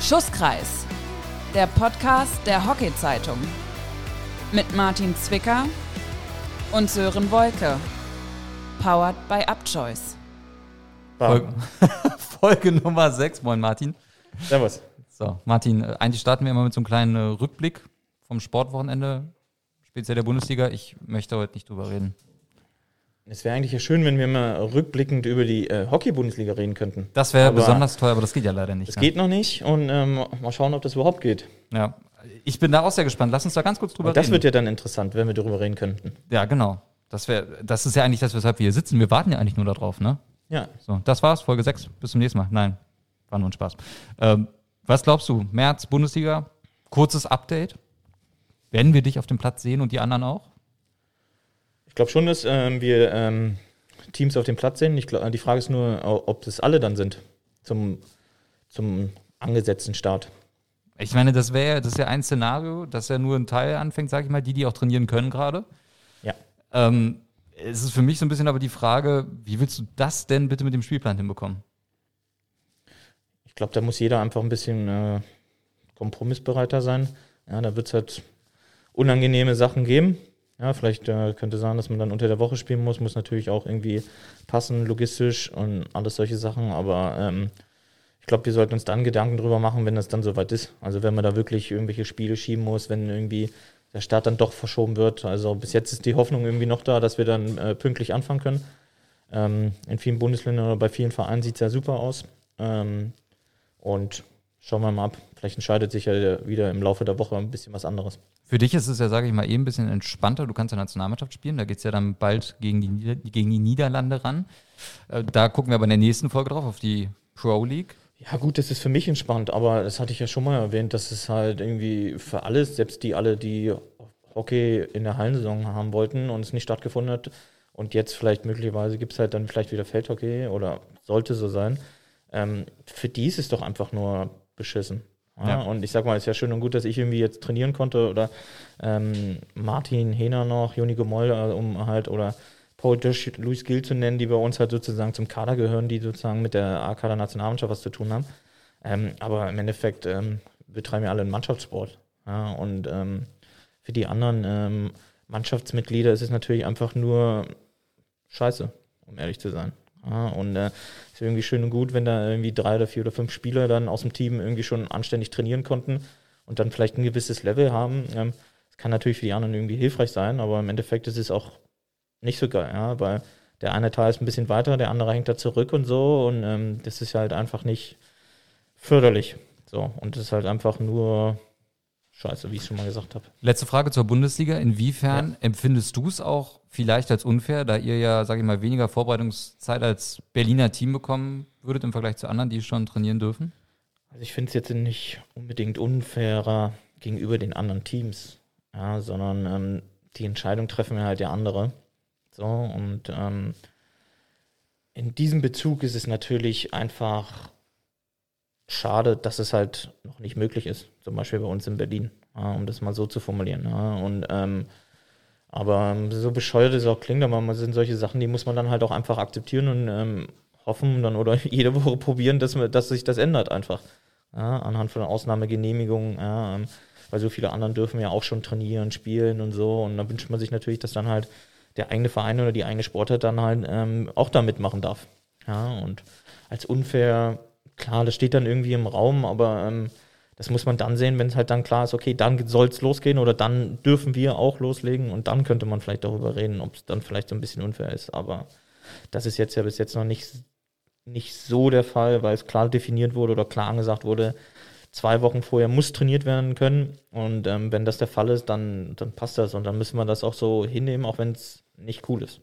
Schusskreis, der Podcast der Hockey-Zeitung. Mit Martin Zwicker und Sören Wolke. Powered by Upchoice. Folge, Folge Nummer 6. Moin, Martin. Servus. So, Martin, äh, eigentlich starten wir immer mit so einem kleinen äh, Rückblick vom Sportwochenende, speziell der Bundesliga. Ich möchte heute nicht drüber reden. Es wäre eigentlich ja schön, wenn wir mal rückblickend über die äh, Hockey-Bundesliga reden könnten. Das wäre besonders toll, aber das geht ja leider nicht. Das ne? geht noch nicht und ähm, mal schauen, ob das überhaupt geht. Ja. Ich bin da auch sehr gespannt. Lass uns da ganz kurz drüber das reden. wird ja dann interessant, wenn wir darüber reden könnten. ja, genau. Das, wär, das ist ja eigentlich das, weshalb wir hier sitzen. Wir warten ja eigentlich nur darauf, ne? Ja, So, das war's, Folge 6. Bis zum nächsten Mal. Nein, war nur ein Spaß. Ähm, was glaubst du? März, Bundesliga, kurzes Update. Werden wir dich auf dem Platz sehen und die anderen auch? Ich glaube schon, dass ähm, wir ähm, Teams auf dem Platz sehen. Glaub, die Frage ist nur, ob das alle dann sind zum, zum angesetzten Start. Ich meine, das wäre das ist ja ein Szenario, dass ja nur ein Teil anfängt, sage ich mal, die, die auch trainieren können gerade. Ja. Ähm, es ist für mich so ein bisschen aber die Frage, wie willst du das denn bitte mit dem Spielplan hinbekommen? Ich glaube, da muss jeder einfach ein bisschen äh, kompromissbereiter sein. Ja, da wird es halt unangenehme Sachen geben. Ja, vielleicht äh, könnte sein, dass man dann unter der Woche spielen muss, muss natürlich auch irgendwie passen, logistisch und alles solche Sachen. Aber ähm, ich glaube, wir sollten uns dann Gedanken drüber machen, wenn das dann soweit ist. Also wenn man da wirklich irgendwelche Spiele schieben muss, wenn irgendwie der Start dann doch verschoben wird. Also bis jetzt ist die Hoffnung irgendwie noch da, dass wir dann äh, pünktlich anfangen können. Ähm, in vielen Bundesländern oder bei vielen Vereinen sieht es ja super aus. Ähm, und schauen wir mal ab. Vielleicht entscheidet sich ja wieder im Laufe der Woche ein bisschen was anderes. Für dich ist es ja, sage ich mal, eben ein bisschen entspannter. Du kannst ja Nationalmannschaft spielen. Da geht es ja dann bald gegen die, Nieder gegen die Niederlande ran. Äh, da gucken wir aber in der nächsten Folge drauf, auf die Pro League. Ja, gut, das ist für mich entspannt, aber das hatte ich ja schon mal erwähnt, dass es halt irgendwie für alles, selbst die alle, die Hockey in der Hallensaison haben wollten und es nicht stattgefunden hat und jetzt vielleicht möglicherweise gibt es halt dann vielleicht wieder Feldhockey oder sollte so sein, ähm, für die ist es doch einfach nur beschissen. Ja, Ja. Und ich sag mal, es ist ja schön und gut, dass ich irgendwie jetzt trainieren konnte oder ähm, Martin Hehner noch, Joni Gemoll, äh, um halt, oder Paul Dösch, Luis Gill zu nennen, die bei uns halt sozusagen zum Kader gehören, die sozusagen mit der A-Kader-Nationalmannschaft was zu tun haben. Ähm, aber im Endeffekt ähm, betreiben wir alle einen Mannschaftssport. Ja, und ähm, für die anderen ähm, Mannschaftsmitglieder ist es natürlich einfach nur scheiße, um ehrlich zu sein. Ja, und äh, ist irgendwie schön und gut, wenn da irgendwie drei oder vier oder fünf Spieler dann aus dem Team irgendwie schon anständig trainieren konnten und dann vielleicht ein gewisses Level haben. Ähm, das kann natürlich für die anderen irgendwie hilfreich sein, aber im Endeffekt ist es auch nicht so geil, ja, weil der eine Teil ist ein bisschen weiter, der andere hängt da zurück und so und ähm, das ist halt einfach nicht förderlich. So, und das ist halt einfach nur scheiße, wie ich schon mal gesagt habe. Letzte Frage zur Bundesliga. Inwiefern empfindest du es auch vielleicht als unfair, da ihr ja, sage ich mal, weniger Vorbereitungszeit als Berliner Team bekommen würdet im Vergleich zu anderen, die schon trainieren dürfen? Also ich finde es jetzt nicht unbedingt unfairer gegenüber den anderen Teams, ja, sondern ähm, die Entscheidung treffen wir halt ja andere. So, und ähm, in diesem Bezug ist es natürlich einfach schade, dass es halt noch nicht möglich ist. Zum Beispiel bei uns in Berlin, ja, um das mal so zu formulieren. Ja. Und ähm, aber so bescheuert es auch klingt, aber man sind solche Sachen, die muss man dann halt auch einfach akzeptieren und ähm, hoffen dann oder jede Woche probieren, dass, dass sich das ändert einfach. Ja, anhand von Ausnahmegenehmigungen, ja, ähm, weil so viele anderen dürfen ja auch schon trainieren, spielen und so. Und da wünscht man sich natürlich, dass dann halt der eigene Verein oder die eigene Sportart dann halt ähm, auch da mitmachen darf. Ja, und als unfair, klar, das steht dann irgendwie im Raum, aber ähm, das muss man dann sehen, wenn es halt dann klar ist, okay, dann soll es losgehen oder dann dürfen wir auch loslegen und dann könnte man vielleicht darüber reden, ob es dann vielleicht so ein bisschen unfair ist. Aber das ist jetzt ja bis jetzt noch nicht, nicht so der Fall, weil es klar definiert wurde oder klar angesagt wurde, zwei Wochen vorher muss trainiert werden können. Und ähm, wenn das der Fall ist, dann, dann passt das und dann müssen wir das auch so hinnehmen, auch wenn es nicht cool ist.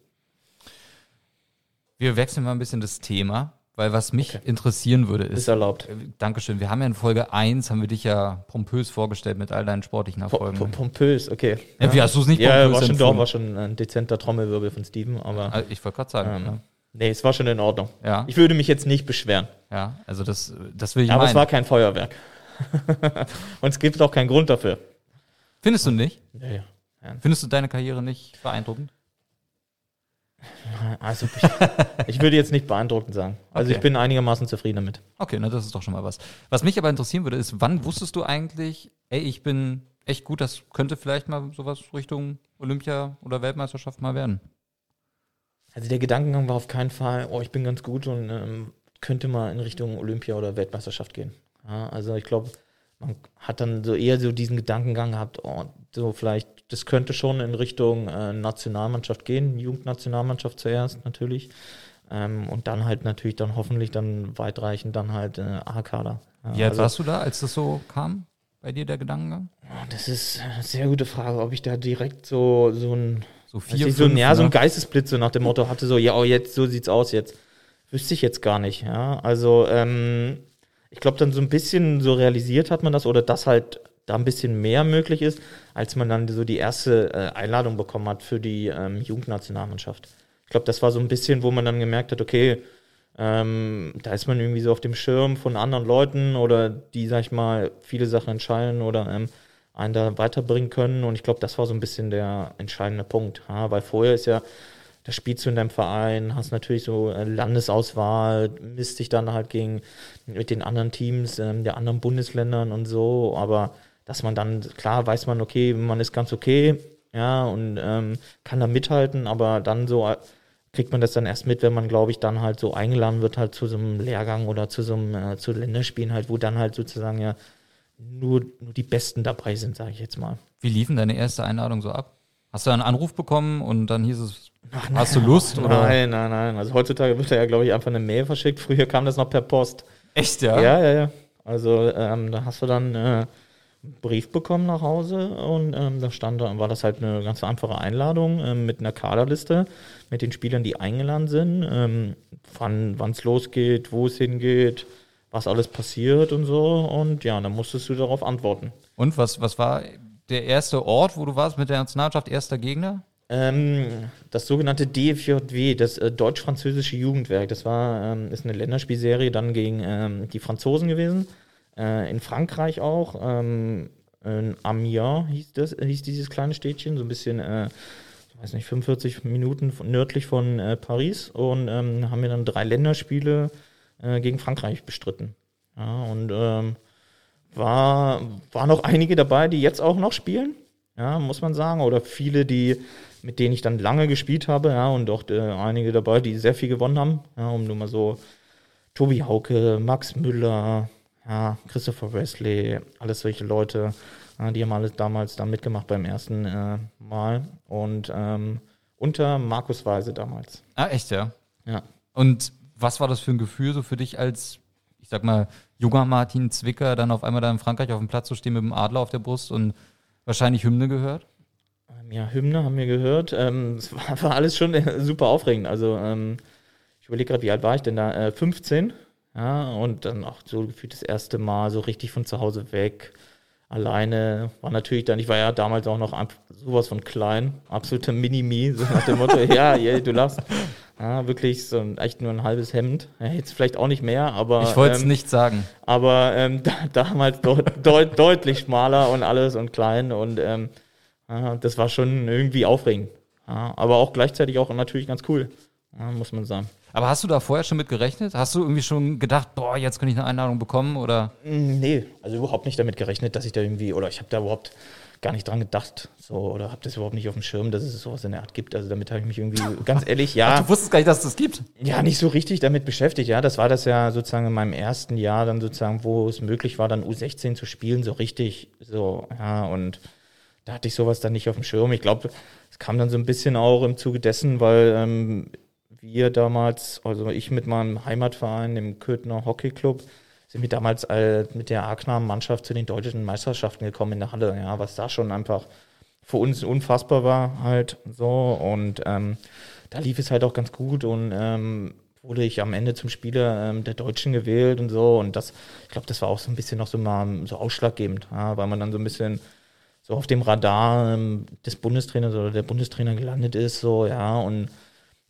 Wir wechseln mal ein bisschen das Thema, weil was mich Okay. interessieren würde ist, Ist erlaubt. Äh, Dankeschön. Wir haben ja in Folge 1, haben wir dich ja pompös vorgestellt mit all deinen sportlichen Po- Erfolgen. po- Pompös, okay. Ja, wie hast du es nicht Ja, pompös war schon doch, war schon ein dezenter Trommelwirbel von Steven, aber Also ich wollte gerade sagen. ähm, nee, es war schon in Ordnung. ja. ja, Ich würde mich jetzt nicht beschweren. ja, also das, das will ich aber es meinen. war kein Feuerwerk. Und es gibt auch keinen Grund dafür. Findest du nicht? Ja, ja. Findest du deine Karriere nicht beeindruckend? Also ich, ich würde jetzt nicht beeindruckend sagen. Also Okay. ich bin einigermaßen zufrieden damit. Okay, na das ist doch schon mal was. Was mich aber interessieren würde, ist, wann wusstest du eigentlich, ey, ich bin echt gut, das könnte vielleicht mal sowas Richtung Olympia oder Weltmeisterschaft mal werden? Also der Gedankengang war auf keinen Fall, oh, ich bin ganz gut und ähm, könnte mal in Richtung Olympia oder Weltmeisterschaft gehen. Ja, also ich glaube, man hat dann so eher so diesen Gedankengang gehabt, oh, so vielleicht, das könnte schon in Richtung äh, Nationalmannschaft gehen, Jugendnationalmannschaft zuerst natürlich. Ähm, und dann halt natürlich dann hoffentlich dann weitreichend dann halt äh, A-Kader. Ja, Wie alt also- warst du da, als das so kam? Bei dir der Gedankengang? Das ist eine sehr gute Frage, ob ich da direkt so, so ein, So vier, nicht, so, fünf, ja, so ein ne? Geistesblitz so nach dem Motto hatte, so, ja, oh, jetzt, so sieht's aus jetzt. Wüsste ich jetzt gar nicht, ja. Also, ähm, ich glaube, dann so ein bisschen so realisiert hat man das oder dass halt da ein bisschen mehr möglich ist, als man dann so die erste äh, Einladung bekommen hat für die ähm, Jugendnationalmannschaft. Ich glaube, das war so ein bisschen, wo man dann gemerkt hat, okay, ähm, da ist man irgendwie so auf dem Schirm von anderen Leuten oder die, sag ich mal, viele Sachen entscheiden oder ähm, einen da weiterbringen können. Und ich glaube, das war so ein bisschen der entscheidende Punkt. Ja, weil vorher ist ja, da spielst du in deinem Verein, hast natürlich so äh, Landesauswahl, misst dich dann halt gegen mit den anderen Teams ähm, der anderen Bundesländern und so. Aber dass man dann, klar weiß man, okay, man ist ganz okay, ja, und ähm, kann da mithalten, aber dann so äh, kriegt man das dann erst mit, wenn man, glaube ich, dann halt so eingeladen wird, halt zu so einem Lehrgang oder zu so einem, äh, zu Länderspielen halt, wo dann halt sozusagen ja nur, nur die Besten dabei sind, sage ich jetzt mal. Wie lief denn deine erste Einladung so ab? Hast du einen Anruf bekommen und dann hieß es, hast du Lust? Oder? Nein, nein, nein. Also heutzutage wird da ja, glaube ich, einfach eine Mail verschickt. Früher kam das noch per Post. Echt, ja? Ja, ja, ja. Also ähm, da hast du dann äh, Brief bekommen nach Hause und ähm, da stand, da war das halt eine ganz einfache Einladung ähm, mit einer Kaderliste mit den Spielern, die eingeladen sind, ähm, wann es losgeht, wo es hingeht, was alles passiert und so. Und ja, dann musstest du darauf antworten. Und was, was war der erste Ort, wo du warst mit der Nationalmannschaft, erster Gegner? Ähm, das sogenannte DFJW, das äh, deutsch-französische Jugendwerk, das war ähm, ist eine Länderspielserie dann gegen ähm, die Franzosen gewesen. Äh, in Frankreich auch. Ähm, in Amiens hieß, das, hieß dieses kleine Städtchen, so ein bisschen, äh, ich weiß nicht, 45 Minuten von, nördlich von äh, Paris. Und ähm, haben wir dann drei Länderspiele äh, gegen Frankreich bestritten. Ja, und ähm, war, waren noch einige dabei, die jetzt auch noch spielen ja, muss man sagen. Oder viele, die, mit denen ich dann lange gespielt habe, ja, und auch äh, einige dabei, die sehr viel gewonnen haben. Ja, um nur mal so Tobi Hauke, Max Müller, ja, Christopher Wesley, alles solche Leute, die haben alles damals da mitgemacht beim ersten äh, Mal. Und ähm, unter Markus Weise damals. Ah, echt, ja. Ja. Und was war das für ein Gefühl so für dich als, ich sag mal, junger Martin Zwicker, dann auf einmal da in Frankreich auf dem Platz zu stehen mit dem Adler auf der Brust und wahrscheinlich Hymne gehört? Ähm, Ja, Hymne haben wir gehört. Ähm, Es war, war alles schon äh, super aufregend. Also, ähm, ich überlege gerade, wie alt war ich denn da? Äh, 15. Ja, und dann auch so gefühlt das erste Mal so richtig von zu Hause weg. Alleine war natürlich dann, ich war ja damals auch noch sowas von klein, absoluter Mini-Me, so nach dem Motto, ja, yeah, du lachst. Ja, wirklich so ein, echt nur ein halbes Hemd. Ja, jetzt vielleicht auch nicht mehr, aber. Ich wollte es ähm, nicht sagen. aber ähm, da, damals deut, deut, deutlich schmaler und alles und klein und ähm, ja, das war schon irgendwie aufregend. Aber auch gleichzeitig auch natürlich ganz cool, muss man sagen. Aber hast du da vorher schon mit gerechnet? Hast du irgendwie schon gedacht, boah, jetzt könnte ich eine Einladung bekommen? Oder Mm, Nee, also überhaupt nicht damit gerechnet, dass ich da irgendwie, oder ich habe da überhaupt gar nicht dran gedacht, so, oder habe das überhaupt nicht auf dem Schirm, dass es sowas in der Art gibt. Also damit habe ich mich irgendwie, ganz ehrlich, ja. du wusstest gar nicht, dass es das gibt? Ja, nicht so richtig damit beschäftigt, ja. Das war das ja sozusagen in meinem ersten Jahr dann sozusagen, wo es möglich war, dann U16 zu spielen, so richtig, so, ja, und da hatte ich sowas dann nicht auf dem Schirm. Ich glaube, es kam dann so ein bisschen auch im Zuge dessen, weil ähm, wir damals, also ich mit meinem Heimatverein, dem Köthner Hockey Club, sind wir damals mit der A-Knaben-Mannschaft zu den deutschen Meisterschaften gekommen in der Halle, ja, was da schon einfach für uns unfassbar war halt so. Und ähm, da lief es halt auch ganz gut und ähm, wurde ich am Ende zum Spieler ähm, der Deutschen gewählt und so. Und das, ich glaube, das war auch so ein bisschen noch so mal so ausschlaggebend, ja, weil man dann so ein bisschen so auf dem Radar ähm, des Bundestrainers oder der Bundestrainer gelandet ist, so ja. Und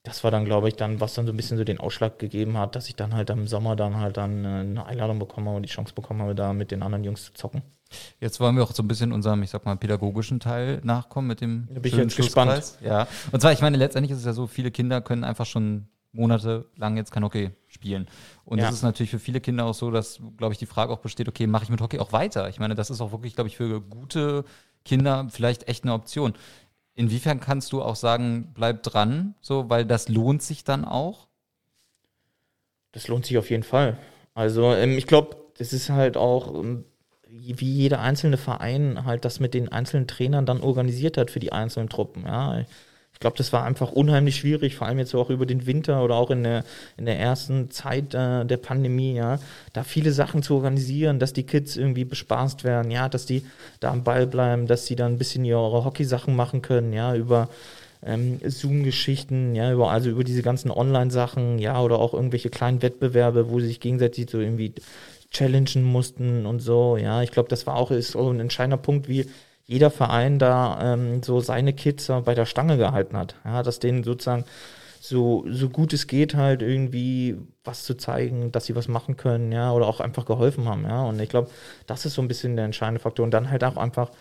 das war dann, glaube ich, dann, was dann so ein bisschen so den Ausschlag gegeben hat, dass ich dann halt im Sommer dann halt dann äh, eine Einladung bekommen habe und die Chance bekommen habe, da mit den anderen Jungs zu zocken. Jetzt wollen wir auch so ein bisschen unserem, ich sag mal, pädagogischen Teil nachkommen mit dem. Da bin ich jetzt gespannt. Ja. Und zwar, ich meine, letztendlich ist es ja so, viele Kinder können einfach schon monatelang jetzt kein Hockey spielen. Und es Ja. ist natürlich für viele Kinder auch so, dass, glaube ich, die Frage auch besteht, okay, mache ich mit Hockey auch weiter? Ich meine, das ist auch wirklich, glaube ich, für gute Kinder vielleicht echt eine Option. Inwiefern kannst du auch sagen, bleib dran, so, weil das lohnt sich dann auch? Das lohnt sich auf jeden Fall. Also ähm, ich glaube, das ist halt auch, ähm, wie jeder einzelne Verein halt das mit den einzelnen Trainern dann organisiert hat für die einzelnen Truppen. Ja, ich glaube, das war einfach unheimlich schwierig, vor allem jetzt auch über den Winter oder auch in der, in der ersten Zeit äh, der Pandemie, ja, da viele Sachen zu organisieren, dass die Kids irgendwie bespaßt werden, ja, dass die da am Ball bleiben, dass sie dann ein bisschen ihre Hockey-Sachen machen können, ja, über ähm, Zoom-Geschichten, ja, über, also über diese ganzen Online-Sachen, ja, oder auch irgendwelche kleinen Wettbewerbe, wo sie sich gegenseitig so irgendwie challengen mussten und so, ja. Ich glaube, das war auch ist so ein entscheidender Punkt, wie jeder Verein da ähm, so seine Kids bei der Stange gehalten hat. Ja, dass denen sozusagen so, so gut es geht, halt irgendwie was zu zeigen, dass sie was machen können, ja, oder auch einfach geholfen haben, ja. Und ich glaube, das ist so ein bisschen der entscheidende Faktor. Und dann halt auch einfach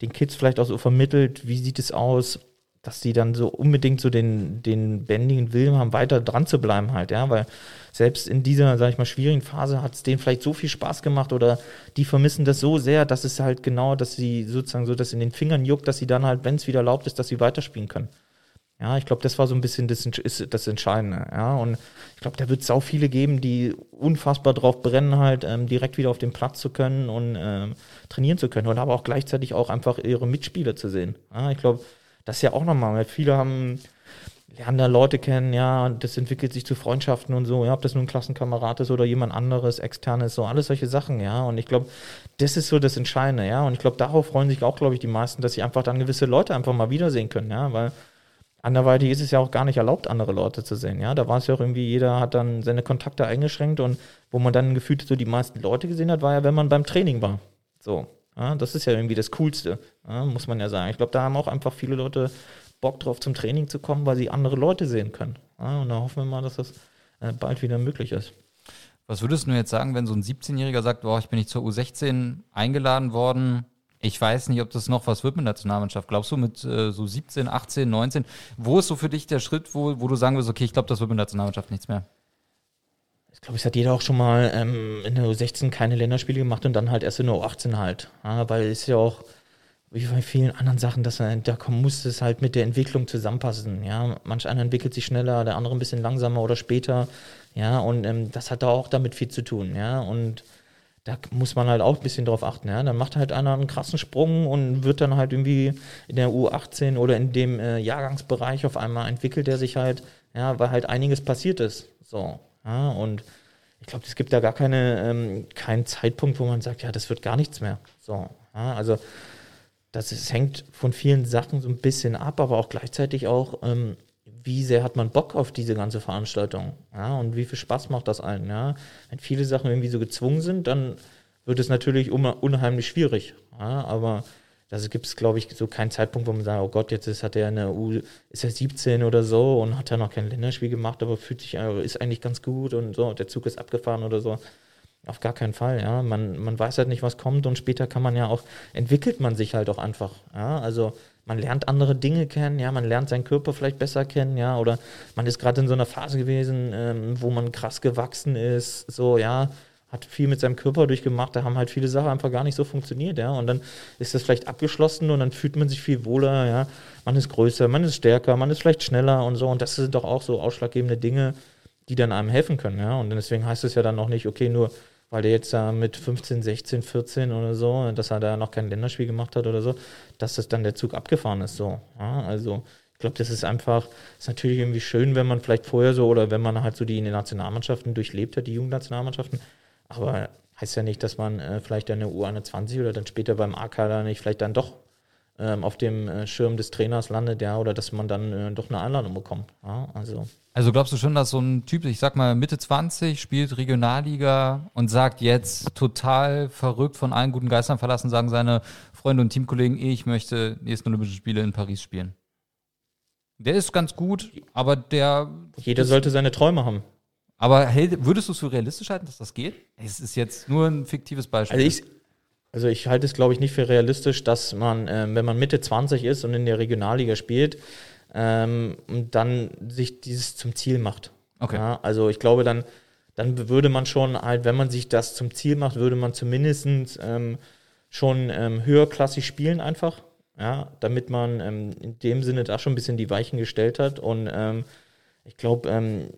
den Kids vielleicht auch so vermittelt, wie sieht es aus, dass die dann so unbedingt so den, den bändigen Willen haben, weiter dran zu bleiben halt, ja, weil selbst in dieser, sag ich mal, schwierigen Phase hat es denen vielleicht so viel Spaß gemacht oder die vermissen das so sehr, dass es halt genau, dass sie sozusagen so das in den Fingern juckt, dass sie dann halt, wenn es wieder erlaubt ist, dass sie weiterspielen können. Ja, ich glaube, das war so ein bisschen das, ist das Entscheidende. Ja, und ich glaube, da wird es auch viele geben, die unfassbar drauf brennen, halt ähm, direkt wieder auf den Platz zu können und ähm, trainieren zu können und aber auch gleichzeitig auch einfach ihre Mitspieler zu sehen. Ja, ich glaube, das ist ja auch nochmal, weil viele haben lernen da Leute kennen, ja, und das entwickelt sich zu Freundschaften und so, ja, ob das nun ein Klassenkamerad ist oder jemand anderes, externes, so, alles solche Sachen, ja, und ich glaube, das ist so das Entscheidende, ja, und ich glaube, darauf freuen sich auch, glaube ich, die meisten, dass sie einfach dann gewisse Leute einfach mal wiedersehen können, ja, weil anderweitig ist es ja auch gar nicht erlaubt, andere Leute zu sehen, ja, da war es ja auch irgendwie, jeder hat dann seine Kontakte eingeschränkt und wo man dann gefühlt so die meisten Leute gesehen hat, war ja, wenn man beim Training war, so, ja, das ist ja irgendwie das Coolste, ja, muss man ja sagen. Ich glaube, da haben auch einfach viele Leute Bock drauf, zum Training zu kommen, weil sie andere Leute sehen können. Ja, und da hoffen wir mal, dass das äh, bald wieder möglich ist. Was würdest du jetzt sagen, wenn so ein 17-Jähriger sagt, boah, ich bin nicht zur U16 eingeladen worden, ich weiß nicht, ob das noch was wird mit Nationalmannschaft. Glaubst du mit äh, so 17, 18, 19, wo ist so für dich der Schritt, wo, wo du sagen wirst, okay, ich glaube, das wird mit Nationalmannschaft nichts mehr? Ich glaube, es hat jeder auch schon mal ähm, in der U16 keine Länderspiele gemacht und dann halt erst in der U18 halt. Ja, weil es ja auch, wie bei vielen anderen Sachen, dass da muss es halt mit der Entwicklung zusammenpassen. Ja, manch einer entwickelt sich schneller, der andere ein bisschen langsamer oder später. Ja, und ähm, das hat da auch damit viel zu tun. Ja, und da muss man halt auch ein bisschen drauf achten. Ja, dann macht halt einer einen krassen Sprung und wird dann halt irgendwie in der U18 oder in dem äh, Jahrgangsbereich auf einmal entwickelt er sich halt, ja, weil halt einiges passiert ist. So, ja, und ich glaube, es gibt da gar keine, ähm, keinen Zeitpunkt, wo man sagt, ja, das wird gar nichts mehr. So, ja, also das ist, hängt von vielen Sachen so ein bisschen ab, aber auch gleichzeitig auch, ähm, wie sehr hat man Bock auf diese ganze Veranstaltung? Ja, und wie viel Spaß macht das allen? Ja? Wenn viele Sachen irgendwie so gezwungen sind, dann wird es natürlich un unheimlich schwierig. Ja? Aber da gibt es, glaube ich, so keinen Zeitpunkt, wo man sagt, oh Gott, jetzt ist, hat er eine U, ist er 17 oder so und hat ja noch kein Länderspiel gemacht, aber fühlt sich, äh, ist eigentlich ganz gut und so, der Zug ist abgefahren oder so. Auf gar keinen Fall, ja. Man, man weiß halt nicht, was kommt und später kann man ja auch, entwickelt man sich halt auch einfach, ja. Also man lernt andere Dinge kennen, ja, man lernt seinen Körper vielleicht besser kennen, ja, oder man ist gerade in so einer Phase gewesen, ähm, wo man krass gewachsen ist, so, ja, hat viel mit seinem Körper durchgemacht, da haben halt viele Sachen einfach gar nicht so funktioniert, ja, und dann ist das vielleicht abgeschlossen und dann fühlt man sich viel wohler, ja, man ist größer, man ist stärker, man ist vielleicht schneller und so, und das sind doch auch so ausschlaggebende Dinge, die dann einem helfen können, ja, und deswegen heißt es ja dann noch nicht, okay, nur weil der jetzt da mit 15, 16, 14 oder so, dass er da noch kein Länderspiel gemacht hat oder so, dass das dann der Zug abgefahren ist, so, ja, also ich glaube, das ist einfach, ist natürlich irgendwie schön, wenn man vielleicht vorher so oder wenn man halt so die Nationalmannschaften durchlebt hat, die Jugendnationalmannschaften, aber heißt ja nicht, dass man äh, vielleicht eine U21 oder dann später beim A-Kader nicht vielleicht dann doch ähm, auf dem äh, Schirm des Trainers landet, ja, oder dass man dann äh, doch eine Einladung bekommt. Ja, also. Also glaubst du schon, dass so ein Typ, ich sag mal Mitte 20, spielt Regionalliga und sagt jetzt total verrückt von allen guten Geistern verlassen, sagen seine Freunde und Teamkollegen, ich möchte nächsten Olympischen Spiele in Paris spielen? Der ist ganz gut, aber der. Jeder sollte seine Träume haben. Aber hält, würdest du es für realistisch halten, dass das geht? Es ist jetzt nur ein fiktives Beispiel. Also ich, also ich halte es, glaube ich, nicht für realistisch, dass man, ähm, wenn man Mitte 20 ist und in der Regionalliga spielt, ähm, und dann sich dieses zum Ziel macht. Okay. Ja, also ich glaube, dann, dann würde man schon halt, wenn man sich das zum Ziel macht, würde man zumindest ähm, schon ähm, höherklassig spielen einfach. Ja, damit man ähm, in dem Sinne da schon ein bisschen die Weichen gestellt hat. Und ähm, ich glaube, ähm,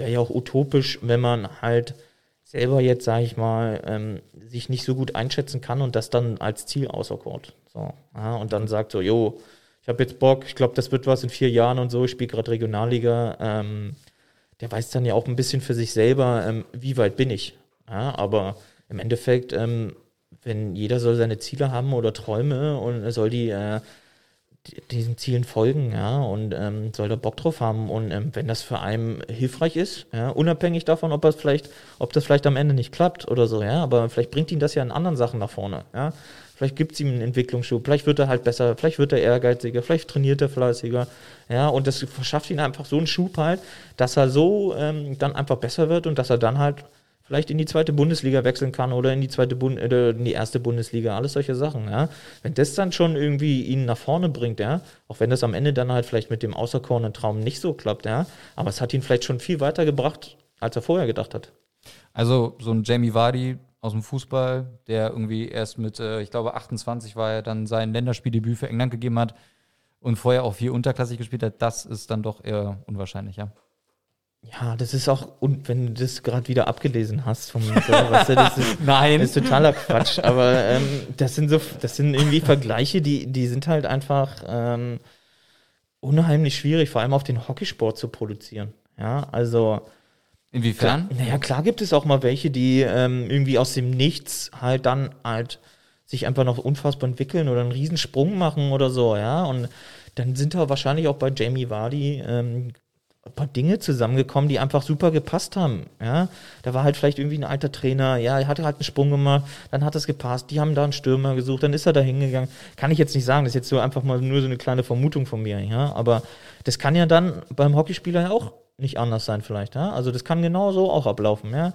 wäre ja auch utopisch, wenn man halt selber jetzt, sage ich mal, ähm, sich nicht so gut einschätzen kann und das dann als Ziel auserkort. So, ja, und dann sagt so, jo, ich habe jetzt Bock, ich glaube, das wird was in vier Jahren und so, ich spiele gerade Regionalliga. Ähm, der weiß dann ja auch ein bisschen für sich selber, ähm, wie weit bin ich. Ja, aber im Endeffekt, ähm, wenn jeder soll seine Ziele haben oder Träume und soll die äh, diesen Zielen folgen, ja, und ähm, soll da Bock drauf haben. Und ähm, wenn das für einen hilfreich ist, ja, unabhängig davon, ob das vielleicht, ob das vielleicht am Ende nicht klappt oder so, ja, aber vielleicht bringt ihn das ja in anderen Sachen nach vorne, ja. Vielleicht gibt es ihm einen Entwicklungsschub, vielleicht wird er halt besser, vielleicht wird er ehrgeiziger, vielleicht trainiert er fleißiger, ja, und das verschafft ihn einfach so einen Schub halt, dass er so ähm, dann einfach besser wird und dass er dann halt vielleicht in die zweite Bundesliga wechseln kann oder in die zweite Bund äh, in die erste Bundesliga, alles solche Sachen, ja. Wenn das dann schon irgendwie ihn nach vorne bringt, ja, auch wenn das am Ende dann halt vielleicht mit dem außerkornen Traum nicht so klappt, ja, aber es hat ihn vielleicht schon viel weiter gebracht, als er vorher gedacht hat. Also so ein Jamie Vardy aus dem Fußball, der irgendwie erst mit, äh, ich glaube 28 war er dann sein Länderspieldebüt für England gegeben hat und vorher auch vier unterklassig gespielt hat, das ist dann doch eher unwahrscheinlich, ja. Ja, das ist auch, und wenn du das gerade wieder abgelesen hast vom weißt du, das ist, Nein. Das ist totaler Quatsch. Aber ähm, das sind so, das sind irgendwie Vergleiche, die, die sind halt einfach ähm, unheimlich schwierig, vor allem auf den Hockeysport zu produzieren. Ja, also. Inwiefern? Klar, naja, klar gibt es auch mal welche, die ähm, irgendwie aus dem Nichts halt dann halt sich einfach noch unfassbar entwickeln oder einen Riesensprung machen oder so, ja. Und dann sind da wahrscheinlich auch bei Jamie Vardy ähm, ein paar Dinge zusammengekommen, die einfach super gepasst haben. Ja, da war halt vielleicht irgendwie ein alter Trainer, ja, er hatte halt einen Sprung gemacht, dann hat es gepasst, die haben da einen Stürmer gesucht, dann ist er da hingegangen. Kann ich jetzt nicht sagen, das ist jetzt so einfach mal nur so eine kleine Vermutung von mir, ja, aber das kann ja dann beim Hockeyspieler ja auch nicht anders sein vielleicht, ja, also das kann genauso auch ablaufen, ja.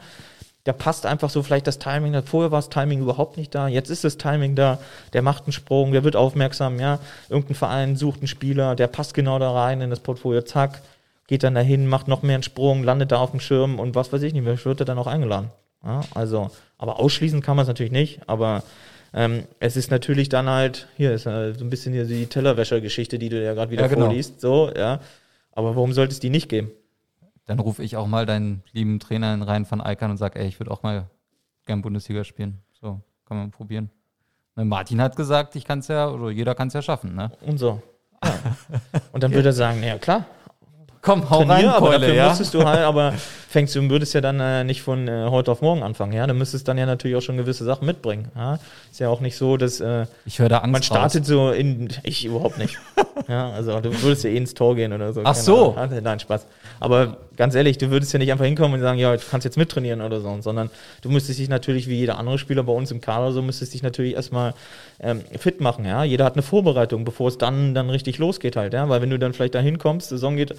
Da passt einfach so vielleicht das Timing. Vorher war das Timing überhaupt nicht da. Jetzt ist das Timing da. Der macht einen Sprung, der wird aufmerksam. Ja, irgendein Verein sucht einen Spieler, der passt genau da rein in das Portfolio. Zack, geht dann dahin, macht noch mehr einen Sprung, landet da auf dem Schirm und was weiß ich nicht, wer wird er dann auch eingeladen. Ja, also, aber ausschließen kann man es natürlich nicht, aber ähm, es ist natürlich dann halt, hier ist äh, so ein bisschen hier die Tellerwäscher-Geschichte, die du ja gerade wieder Ja, genau. vorliest, so, ja. Aber warum sollte es die nicht geben? Dann rufe ich auch mal deinen lieben Trainer in Rhein van Eikern und sage, ey, ich würde auch mal gern Bundesliga spielen. So, kann man probieren. Ne, Martin hat gesagt, ich kann es ja, oder jeder kann es ja schaffen, ne? Und so. Ja. Und dann würde er sagen, ja klar, Komm, hau trainier, aber dafür müsstest du halt, aber fängst du, würdest ja dann äh, nicht von äh, heute auf morgen anfangen, ja. Du müsstest dann ja natürlich auch schon gewisse Sachen mitbringen. Ja? Ist ja auch nicht so, dass äh, Ich höre da Angst man startet raus. so in. Ich überhaupt nicht. ja, also du würdest ja eh ins Tor gehen oder so. Ach so. Ahnung. Nein, Spaß. Aber ganz ehrlich, du würdest ja nicht einfach hinkommen und sagen, ja, du kannst jetzt mittrainieren oder so, sondern du müsstest dich natürlich, wie jeder andere Spieler bei uns im Kader, so müsstest dich natürlich erstmal ähm, fit machen, ja. Jeder hat eine Vorbereitung, bevor es dann, dann richtig losgeht halt, ja. Weil wenn du dann vielleicht da hinkommst, Saison geht,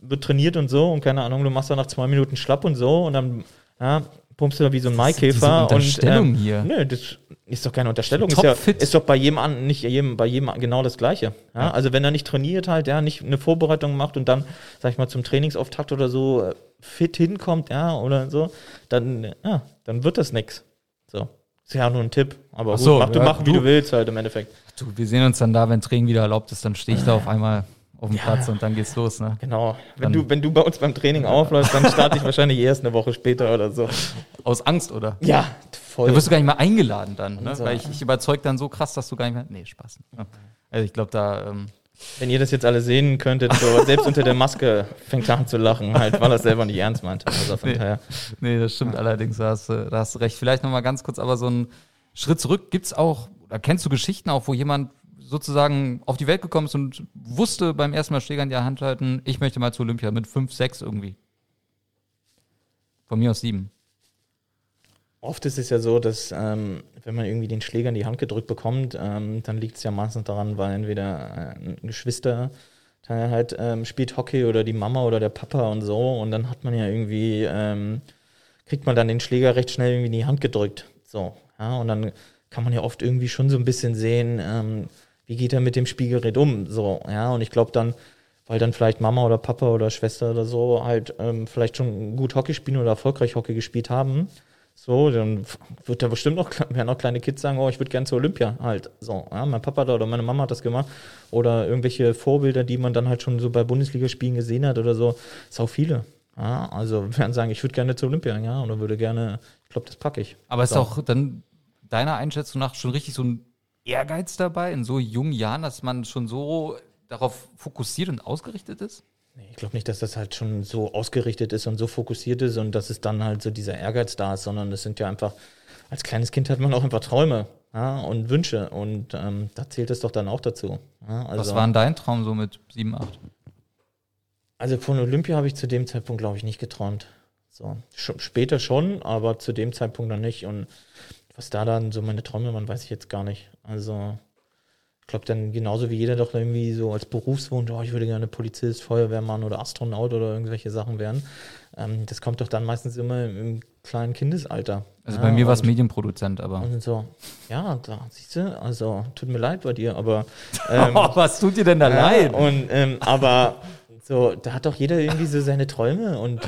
wird trainiert und so und keine Ahnung, du machst da nach zwei Minuten schlapp und so und dann ja, pumpst du da wie so ein Maikäfer. und, Unterstellung hier. Nö, das ist doch keine Unterstellung. Ist, ja, ist doch bei jedem an, nicht jedem, bei jedem genau das Gleiche. Ja? Ja. Also wenn er nicht trainiert halt, ja, nicht eine Vorbereitung macht und dann, sag ich mal, zum Trainingsauftakt oder so äh, fit hinkommt, ja, oder so, dann, ja, dann wird das nix. So. Ist ja nur ein Tipp. Aber Ach gut, so, mach, du mach, wie du- du willst halt im Endeffekt. Du, wir sehen uns dann da, wenn Training wieder erlaubt ist, dann stehe ich da auf einmal auf dem Ja. Platz und dann geht's los, ne? Genau. Wenn Dann- du, wenn du bei uns beim Training aufläufst, dann starte ich wahrscheinlich erst eine Woche später oder so. Aus Angst, oder? Ja, voll. Da wirst du gar nicht mal eingeladen dann, ne? So. Weil ich, ich überzeug dann so krass, dass du gar nicht mehr. Nee, Spaß. Ja. Also ich glaube, da. Ähm, Wenn ihr das jetzt alle sehen könntet, so selbst unter der Maske fängt er an zu lachen, halt, weil er es selber nicht ernst meint. Also von Nee. daher. nee, das stimmt allerdings, da hast, du- da hast du recht. Vielleicht nochmal ganz kurz, aber so einen Schritt zurück. Gibt's auch, oder kennst du Geschichten auch, wo jemand sozusagen auf die Welt gekommen ist und wusste beim ersten Mal Schläger in die Hand halten, ich möchte mal zu Olympia mit 5, 6 irgendwie. Von mir aus 7. Oft ist es ja so, dass ähm, wenn man irgendwie den Schläger in die Hand gedrückt bekommt, ähm, dann liegt es ja meistens daran, weil entweder äh, ein Geschwister halt ähm, spielt Hockey oder die Mama oder der Papa und so und dann hat man ja irgendwie, ähm, kriegt man dann den Schläger recht schnell irgendwie in die Hand gedrückt. So, ja, und dann kann man ja oft irgendwie schon so ein bisschen sehen, ähm, wie geht er mit dem Spielgerät um, so, ja, und ich glaube dann, weil dann vielleicht Mama oder Papa oder Schwester oder so halt ähm, vielleicht schon gut Hockey spielen oder erfolgreich Hockey gespielt haben, so, dann wird da bestimmt noch, werden auch kleine Kids sagen, oh, ich würde gerne zur Olympia halt. So, ja, mein Papa da oder meine Mama hat das gemacht. Oder irgendwelche Vorbilder, die man dann halt schon so bei Bundesligaspielen gesehen hat oder so. Ist auch viele. Ja, also werden sagen, ich würde gerne zur Olympia, ja, oder würde gerne, ich glaube, das packe ich. Aber ist So. auch dann deiner Einschätzung nach schon richtig so ein Ehrgeiz dabei in so jungen Jahren, dass man schon so darauf fokussiert und ausgerichtet ist? Ich glaube nicht, dass das halt schon so ausgerichtet ist und so fokussiert ist und dass es dann halt so dieser Ehrgeiz da ist, sondern es sind ja einfach, als kleines Kind hat man auch einfach Träume ja, und Wünsche und ähm, da zählt es doch dann auch dazu. Ja, also, Was war denn dein Traum so mit 7, 8? also von Olympia habe ich zu dem Zeitpunkt, glaube ich, nicht geträumt. So, später schon, aber zu dem Zeitpunkt noch nicht. Und was da dann so meine Träume waren, weiß ich jetzt gar nicht. Also ich glaube dann genauso wie jeder doch irgendwie so als Berufswunsch, oh, ich würde gerne Polizist, Feuerwehrmann oder Astronaut oder irgendwelche Sachen werden. Ähm, das kommt doch dann meistens immer im kleinen Kindesalter. Also Ja, bei mir war es Medienproduzent, aber. Und so, ja, da siehst du, also tut mir leid bei dir, aber ähm, was tut dir denn da ja, und ähm, aber so, da hat doch jeder irgendwie so seine Träume und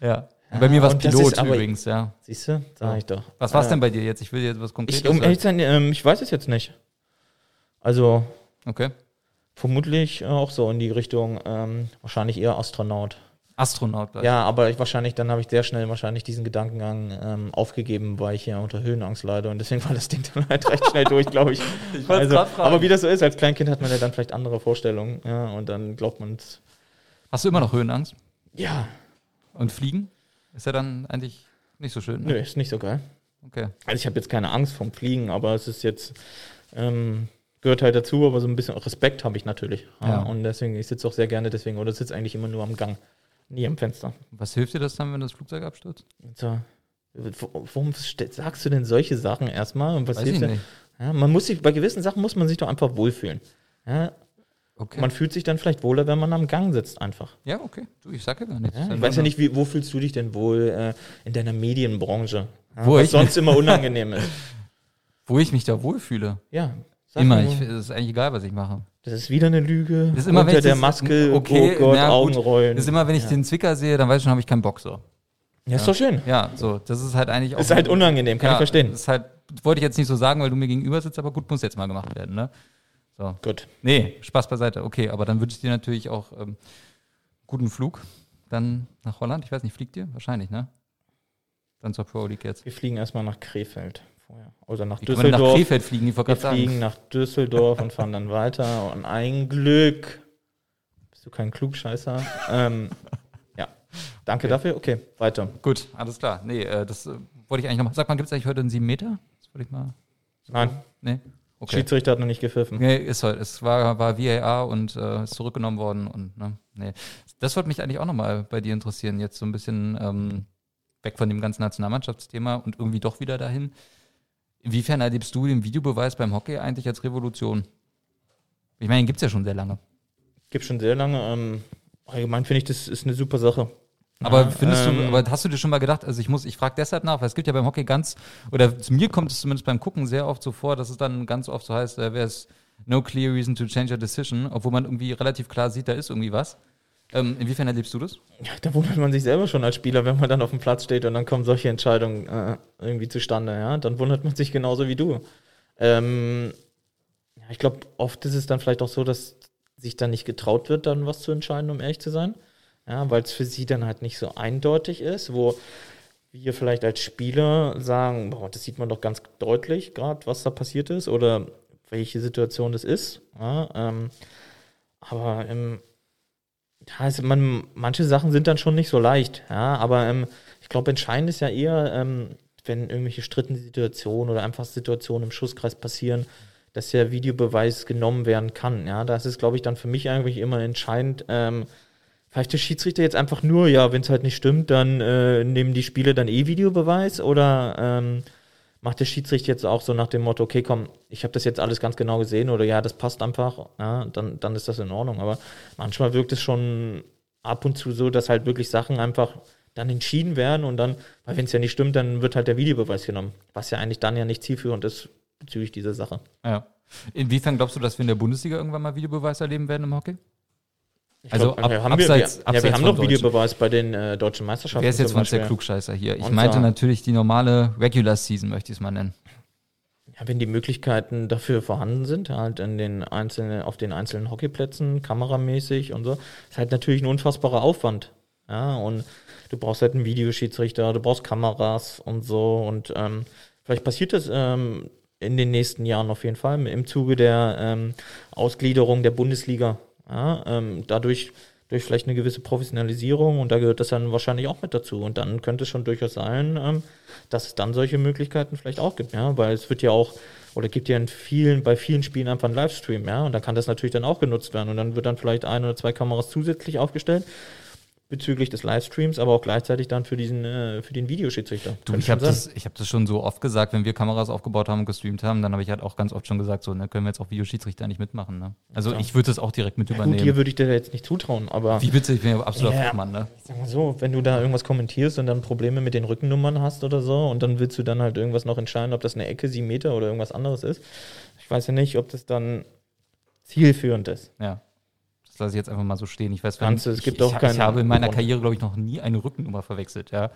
Ja. Und bei mir war es Pilot aber- übrigens, ja. siehst du, sag ich doch. Was war es denn bei dir jetzt? Ich will dir jetzt was Konkretes Ich, um ehrlich zu sein, ähm, ich weiß es jetzt nicht. Also Okay. vermutlich auch so in die Richtung, ähm, wahrscheinlich eher Astronaut. Astronaut gleich. Ja, aber ich wahrscheinlich, dann habe ich sehr schnell wahrscheinlich diesen Gedankengang ähm, aufgegeben, weil ich ja unter Höhenangst leide und deswegen war das Ding dann halt recht schnell durch, glaube ich. Ich also, aber wie das so ist, als Kleinkind hat man ja dann vielleicht andere Vorstellungen, ja, und dann glaubt man es. Hast du immer noch Höhenangst? Ja, Und Fliegen? Ist ja dann eigentlich nicht so schön. nö, Ne? ist nicht so geil. Okay. Also ich habe jetzt keine Angst vom Fliegen, aber es ist jetzt, ähm, gehört halt dazu, aber so ein bisschen Respekt habe ich natürlich. Ja. Und deswegen, ich sitze auch sehr gerne deswegen, oder sitze eigentlich immer nur am Gang, nie am Fenster. Was hilft dir das dann, wenn das Flugzeug abstürzt? So, warum st- sagst du denn solche Sachen erstmal? Und was Weiß hilft nicht. Ja, man muss sich, bei gewissen Sachen muss man sich doch einfach wohlfühlen. Ja, Okay. Man fühlt sich dann vielleicht wohler, wenn man am Gang sitzt einfach. ja, okay. Du, ich sag ja gar nichts. Ja, ich weiß ja nicht, wie, wo fühlst du dich denn wohl äh, in deiner Medienbranche? Ja, Wo was ich- sonst immer unangenehm ist. Wo ich mich da wohlfühle. Ja. sag Immer. Ich, es ist eigentlich egal, was ich mache. Das ist wieder eine Lüge. Das ist immer, Unter der das- Maske, okay, oh Gott, na. Augenrollen. Das ist immer, wenn ich ja. den Zwicker sehe, dann weiß ich schon, habe ich keinen Bock so. Ja, ist doch schön. Ja, so. Das ist halt eigentlich auch. Ist halt unangenehm, kann ich verstehen. Das ist halt, wollte ich jetzt nicht so sagen, weil du mir gegenüber sitzt, aber gut, muss jetzt mal gemacht werden, ne? So. Gut. Nee, Spaß beiseite. Okay, aber dann wünsche ich dir natürlich auch ähm, guten Flug. Dann nach Holland. Ich weiß nicht, fliegt ihr? Wahrscheinlich, ne? Dann zur Pro League jetzt. Wir fliegen erstmal nach Krefeld vorher. Oder nach Wie kann man denn nach Düsseldorf. Krefeld fliegen? Ich Wir sagen. fliegen nach Düsseldorf und fahren dann weiter. Und ein Glück. Bist du kein Klugscheißer? ähm, ja. Danke Okay. dafür. Okay, weiter. Gut, alles klar. Nee, äh, das äh, wollte ich eigentlich noch mal. Sag mal, gibt es eigentlich heute einen 7 Meter? Das wollte ich mal. Nein, Nee? Okay. Schiedsrichter hat noch nicht gepfiffen. Nee, ist halt. Es war, war VAR und äh, ist zurückgenommen worden und ne, nee. Das würde mich eigentlich auch nochmal bei dir interessieren, jetzt so ein bisschen ähm, weg von dem ganzen Nationalmannschaftsthema und irgendwie doch wieder dahin. Inwiefern erlebst du den Videobeweis beim Hockey eigentlich als Revolution? Ich meine, den gibt es ja schon sehr lange. Gibt schon sehr lange. Ähm, allgemein finde ich, das ist eine super Sache. Aber Ja, findest du, ähm, aber hast du dir schon mal gedacht, also ich muss, ich frage deshalb nach, weil es gibt ja beim Hockey ganz, oder zu mir kommt es zumindest beim Gucken sehr oft so vor, dass es dann ganz oft so heißt, äh, wer ist no clear reason to change a decision, obwohl man irgendwie relativ klar sieht, da ist irgendwie was. Ähm, inwiefern erlebst du das? Ja, da wundert man sich selber schon als Spieler, wenn man dann auf dem Platz steht und dann kommen solche Entscheidungen äh, irgendwie zustande. Ja? Dann wundert man sich genauso wie du. Ähm, ja, ich glaube, oft ist es dann vielleicht auch so, dass sich dann nicht getraut wird, dann was zu entscheiden, um ehrlich zu sein. Ja, weil es für sie dann halt nicht so eindeutig ist, wo wir vielleicht als Spieler sagen, boah, das sieht man doch ganz deutlich gerade, was da passiert ist oder welche Situation das ist. Ja, ähm, aber ähm, ja, also man, manche Sachen sind dann schon nicht so leicht, ja, aber ähm, ich glaube, entscheidend ist ja eher, ähm, wenn irgendwelche strittende Situationen oder einfach Situationen im Schusskreis passieren, dass der Videobeweis genommen werden kann. Ja, das ist, glaube ich, dann für mich eigentlich immer entscheidend. Ähm, vielleicht der Schiedsrichter jetzt einfach nur, ja, wenn es halt nicht stimmt, dann äh, nehmen die Spiele dann eh Videobeweis oder ähm, macht der Schiedsrichter jetzt auch so nach dem Motto, okay, komm, ich habe das jetzt alles ganz genau gesehen oder ja, das passt einfach, ja, dann, dann ist das in Ordnung. Aber manchmal wirkt es schon ab und zu so, dass halt wirklich Sachen einfach dann entschieden werden und dann, weil wenn es ja nicht stimmt, dann wird halt der Videobeweis genommen, was ja eigentlich dann ja nicht zielführend ist bezüglich dieser Sache. Ja. Inwiefern glaubst du, dass wir in der Bundesliga irgendwann mal Videobeweis erleben werden im Hockey? Ich Also glaub, ab- wir haben, abseits- wir, ja, abseits wir haben noch. Videobeweis bei den äh, deutschen Meisterschaften. Wer ist jetzt uns der. Klugscheißer hier? Ich Unser- meinte natürlich die normale Regular Season, möchte ich es mal nennen. Ja, wenn die Möglichkeiten dafür vorhanden sind, halt in den einzelnen, auf den einzelnen Hockeyplätzen, kameramäßig und so, ist halt natürlich ein unfassbarer Aufwand. Ja, und du brauchst halt einen Videoschiedsrichter, du brauchst Kameras und so und ähm, vielleicht passiert das ähm, in den nächsten Jahren auf jeden Fall im Zuge der ähm, Ausgliederung der Bundesliga. Ja, ähm, dadurch durch vielleicht eine gewisse Professionalisierung und da gehört das dann wahrscheinlich auch mit dazu. Und dann könnte es schon durchaus sein, ähm, dass es dann solche Möglichkeiten vielleicht auch gibt, ja, weil es wird ja auch oder gibt ja in vielen, bei vielen Spielen einfach einen Livestream, ja, und dann kann das natürlich dann auch genutzt werden. Und dann wird dann vielleicht ein oder zwei Kameras zusätzlich aufgestellt bezüglich des Livestreams, aber auch gleichzeitig dann für diesen, äh, für den Videoschiedsrichter. Du, ich habe das, ich hab das schon so oft gesagt, wenn wir Kameras aufgebaut haben und gestreamt haben, dann habe ich halt auch ganz oft schon gesagt, so, ne, können wir jetzt auch Videoschiedsrichter nicht mitmachen. Ne? Also Ja. ich würde das auch direkt mit Ja, übernehmen. gut, dir würde ich dir jetzt nicht zutrauen, aber Wie bitte? Ich bin ja absoluter Ja. Fachmann, ne? ich sag mal so, wenn du da irgendwas kommentierst und dann Probleme mit den Rückennummern hast oder so und dann willst du dann halt irgendwas noch entscheiden, ob das eine Ecke, sieben Meter oder irgendwas anderes ist. Ich weiß ja nicht, ob das dann zielführend ist. Ja. Das lasse ich jetzt einfach mal so stehen. Ich weiß, du, es gibt ich, auch ich, keinen ich habe in meiner. Karriere, glaube ich, noch nie eine Rückennummer verwechselt, ja.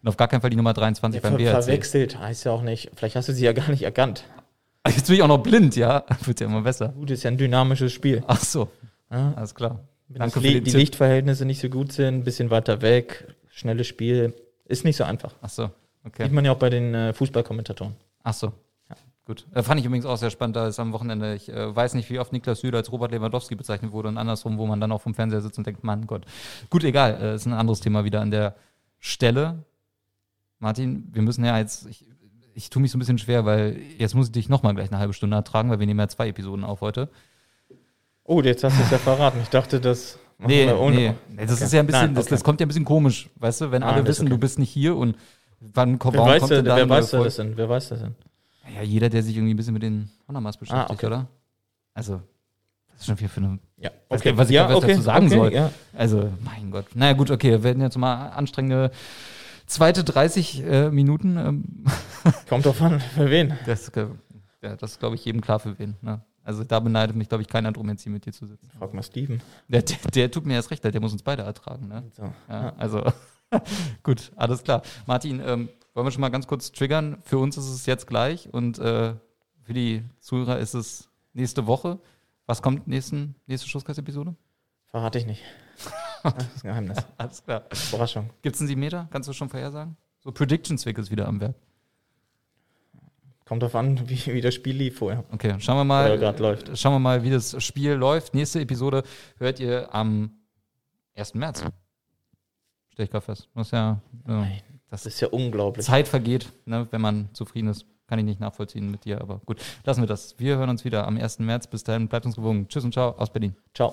Und auf gar keinen Fall die Nummer 23 Ver beim BRC. verwechselt, heißt ja auch nicht. Vielleicht hast du sie ja gar nicht erkannt. Jetzt bin ich auch noch blind, ja. Wird ja immer besser. Gut, ist ja ein dynamisches Spiel. Ach so, Ja? alles klar. Wenn Danke für die Tipp. Lichtverhältnisse nicht so gut sind, ein bisschen weiter weg, schnelles Spiel, ist nicht so einfach. Ach so, okay. Sieht man ja auch bei den äh, Fußballkommentatoren. Ach so. Gut. Äh, fand ich übrigens auch sehr spannend, da ist am Wochenende, ich äh, weiß nicht, wie oft Niklas Süle als Robert Lewandowski bezeichnet wurde und andersrum, wo man dann auch vom Fernseher sitzt und denkt, Mann Gott. Gut, egal, äh, ist ein anderes Thema wieder an der Stelle. Martin, wir müssen ja jetzt, ich, ich tue mich so ein bisschen schwer, weil jetzt muss ich dich nochmal gleich eine halbe Stunde ertragen, weil wir nehmen ja zwei Episoden auf heute. Oh, jetzt hast du es ja verraten. Ich dachte, das Nee, wir ohne. nee, das Okay. ist ja ein bisschen, Nein, das, okay. das kommt ja ein bisschen komisch, weißt du, wenn Ah, alle das wissen, du okay. bist nicht hier und wann, Wer warum weiß, kommt wer, denn da wer weiß das denn? Wer weiß das denn? Ja, jeder, der sich irgendwie ein bisschen mit den Hondamas beschäftigt, Ah, okay. oder? Also, was ist schon viel für eine. Ja, nicht, was ich ja, was dazu sagen soll. Ja. Also, mein Gott. Naja, gut, okay, wir werden jetzt mal anstrengende zweite 30 äh, Minuten. Ähm, Kommt drauf an, für wen. das äh, ja, das ist, glaube ich, jedem klar für wen. Ne? Also, da beneidet mich, glaube ich, keiner drum, jetzt hier mit dir zu sitzen. Frag mal Steven. Der, der, der tut mir erst recht, der muss uns beide ertragen. Ne? So. Ja, also, gut, alles klar. Martin, ähm, wollen wir schon mal ganz kurz triggern? Für uns ist es jetzt gleich und äh, für die Zuhörer ist es nächste Woche. Was kommt nächsten, nächste Schusskast-Episode? Verrate ich nicht. Das ist ein Geheimnis. Alles klar. Überraschung. Gibt es einen 7 Meter? Kannst du schon vorhersagen? So Predictions-Weg ist wieder am Werk. Kommt drauf an, wie, wie das Spiel lief vorher. Okay, schauen wir mal. gerade läuft. Schauen wir mal, wie das Spiel läuft. Nächste Episode hört ihr am 1. März. Stell ich gerade fest. Das ist ja, ja Nein. Das ist ja unglaublich. Zeit vergeht, ne, wenn man zufrieden ist. Kann ich nicht nachvollziehen mit dir, aber gut. Lassen wir das. Wir hören uns wieder am 1. März. Bis dahin, bleibt uns gewogen. Tschüss und ciao aus Berlin. Ciao.